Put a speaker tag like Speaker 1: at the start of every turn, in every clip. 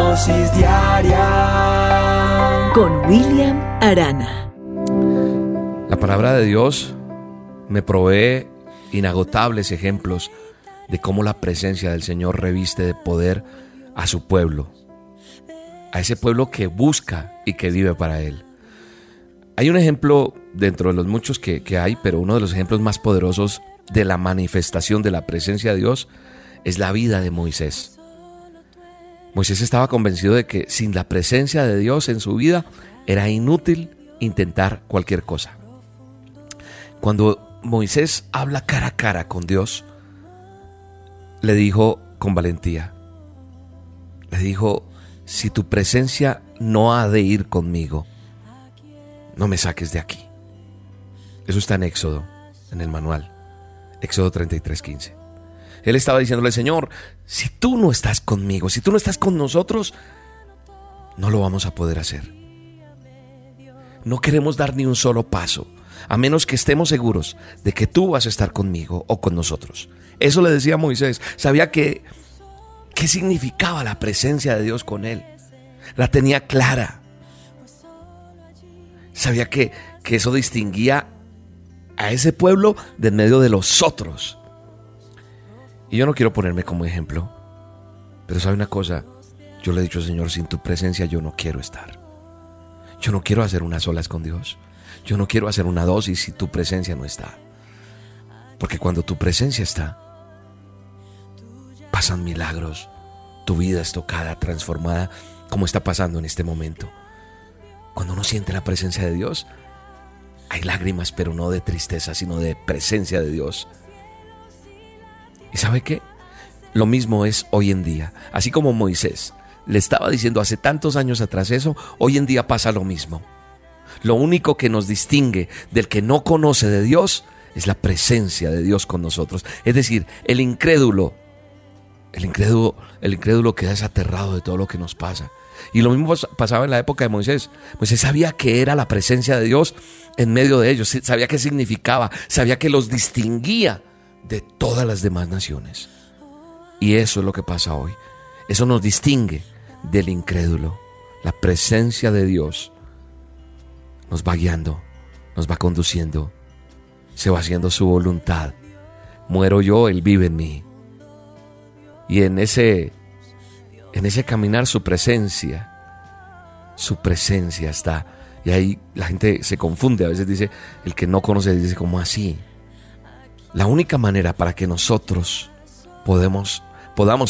Speaker 1: dosis diaria
Speaker 2: con William Arana.
Speaker 3: La palabra de Dios me provee inagotables ejemplos de cómo la presencia del Señor reviste de poder a su pueblo, a ese pueblo que busca y que vive para Él. Hay un ejemplo dentro de los muchos que, hay, pero uno de los ejemplos más poderosos de la manifestación de la presencia de Dios es la vida de Moisés. Moisés estaba convencido de que sin la presencia de Dios en su vida era inútil intentar cualquier cosa. Cuando Moisés habla cara a cara con Dios, le dijo con valentía, le dijo, si tu presencia no ha de ir conmigo, no me saques de aquí. Eso está en Éxodo, en el manual, Éxodo 33:15. Él estaba diciéndole, Señor, si tú no estás conmigo, si tú no estás con nosotros, no lo vamos a poder hacer. No queremos dar ni un solo paso, a menos que estemos seguros de que tú vas a estar conmigo o con nosotros. Eso le decía Moisés. Sabía que qué significaba la presencia de Dios con él. La tenía clara. Sabía que, que eso distinguía a ese pueblo de medio de los otros. Y yo no quiero ponerme como ejemplo, pero sabe una cosa, yo le he dicho, Señor, sin tu presencia yo no quiero estar. Yo no quiero hacer una solas con Dios. Yo no quiero hacer una dosis si tu presencia no está. Porque cuando tu presencia está, pasan milagros. Tu vida es tocada, transformada, como está pasando en este momento. Cuando uno siente la presencia de Dios, hay lágrimas, pero no de tristeza, sino de presencia de Dios. ¿Y sabe qué? Lo mismo es hoy en día. Así como Moisés le estaba diciendo hace tantos años atrás eso, hoy en día pasa lo mismo. Lo único que nos distingue del que no conoce de Dios es la presencia de Dios con nosotros. Es decir, el incrédulo el incrédulo, el incrédulo queda desaterrado de todo lo que nos pasa. Y lo mismo pasaba en la época de Moisés. Moisés sabía que era la presencia de Dios en medio de ellos, sabía qué significaba, sabía que los distinguía de todas las demás naciones. Y eso es lo que pasa hoy. Eso nos distingue del incrédulo. La presencia de Dios nos va guiando, nos va conduciendo, se va haciendo su voluntad. Muero yo, Él vive en mí y en ese, en ese caminar su presencia, su presencia está. Y ahí la gente se confunde, a veces dice, el que no conoce dice, ¿cómo así? La única manera para que nosotros podamos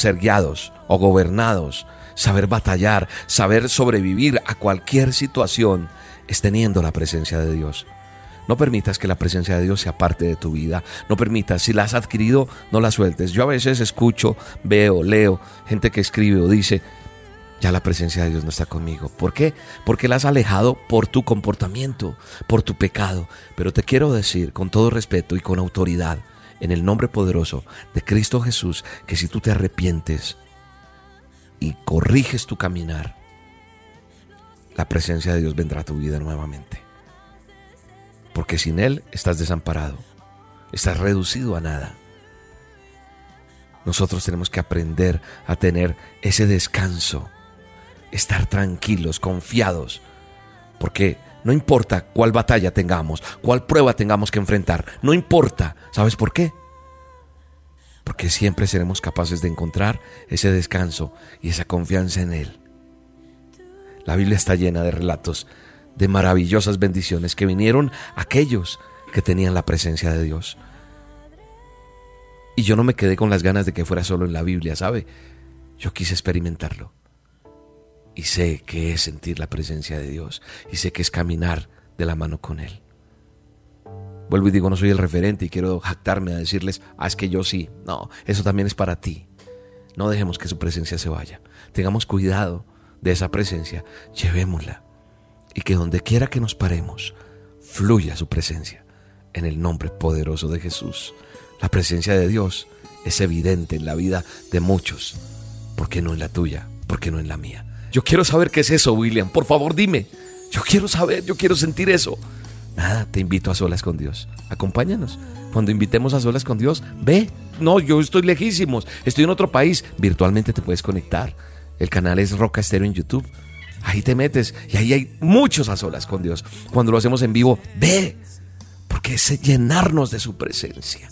Speaker 3: ser guiados o gobernados, saber batallar, saber sobrevivir a cualquier situación, es teniendo la presencia de Dios. No permitas que la presencia de Dios sea parte de tu vida. No permitas, si la has adquirido, no la sueltes. Yo a veces escucho, veo, leo gente que escribe o dice, ya la presencia de Dios no está conmigo. ¿Por qué? Porque la has alejado por tu comportamiento, por tu pecado. Pero te quiero decir con todo respeto y con autoridad, en el nombre poderoso de Cristo Jesús, que si tú te arrepientes y corriges tu caminar, la presencia de Dios vendrá a tu vida nuevamente porque sin Él estás desamparado, estás reducido a nada. Nosotros tenemos que aprender a tener ese descanso, estar tranquilos, confiados, porque no importa cuál batalla tengamos, cuál prueba tengamos que enfrentar, no importa, ¿sabes por qué? Porque siempre seremos capaces de encontrar ese descanso y esa confianza en Él. La Biblia está llena de relatos de maravillosas bendiciones que vinieron aquellos que tenían la presencia de Dios. Y yo no me quedé con las ganas de que fuera solo en la Biblia, ¿sabe? Yo quise experimentarlo. Y sé que es sentir la presencia de Dios. Y sé que es caminar de la mano con Él. Vuelvo y digo, no soy el referente y quiero jactarme a decirles, ah, es que yo sí. No, eso también es para ti. No dejemos que su presencia se vaya. Tengamos cuidado de esa presencia. Llevémosla. Y que donde quiera que nos paremos, fluya su presencia. En el nombre poderoso de Jesús. La presencia de Dios es evidente en la vida de muchos. ¿Por qué no en la tuya? ¿Por qué no en la mía? Yo quiero saber qué es eso, William. Por favor, dime. Yo quiero saber, yo quiero sentir eso. Nada, te invito a solas con Dios. Acompáñanos. Cuando invitemos a solas con Dios, ve. No, yo estoy lejísimos. Estoy en otro país. Virtualmente te puedes conectar. El canal es Roca Estero en YouTube. Ahí te metes y ahí hay muchos a solas con Dios. Cuando lo hacemos en vivo, ve. Porque es llenarnos de su presencia.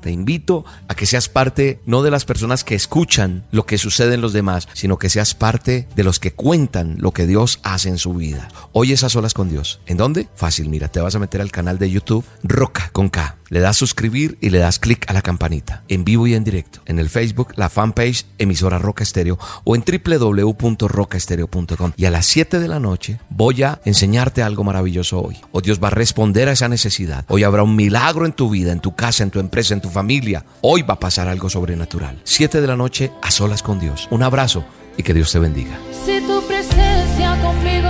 Speaker 3: Te invito a que seas parte no de las personas que escuchan lo que sucede en los demás, sino que seas parte de los que cuentan lo que Dios hace en su vida. Hoy esas solas con Dios. ¿En dónde? Fácil, mira, te vas a meter al canal de YouTube Roca con K. Le das suscribir y le das clic a la campanita. En vivo y en directo. En el Facebook, la fanpage emisora Roca Estéreo o en www.rocaestereo.com. Y a las 7 de la noche voy a enseñarte algo maravilloso hoy. O Dios va a responder a esa necesidad. Hoy habrá un milagro en tu vida, en tu casa, en tu empresa, en tu familia. Hoy va a pasar algo sobrenatural. 7 de la noche a solas con Dios. Un abrazo y que Dios te bendiga.
Speaker 4: Si tu presencia conmigo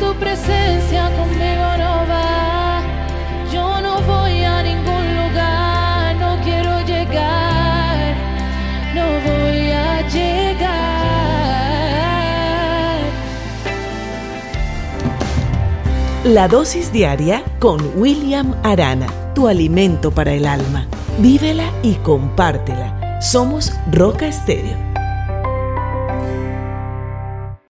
Speaker 4: tu presencia conmigo no va, yo no voy a ningún lugar, no quiero llegar, no voy a llegar.
Speaker 2: La dosis diaria con William Arana, tu alimento para el alma. Vívela y compártela. Somos Roca Estéreo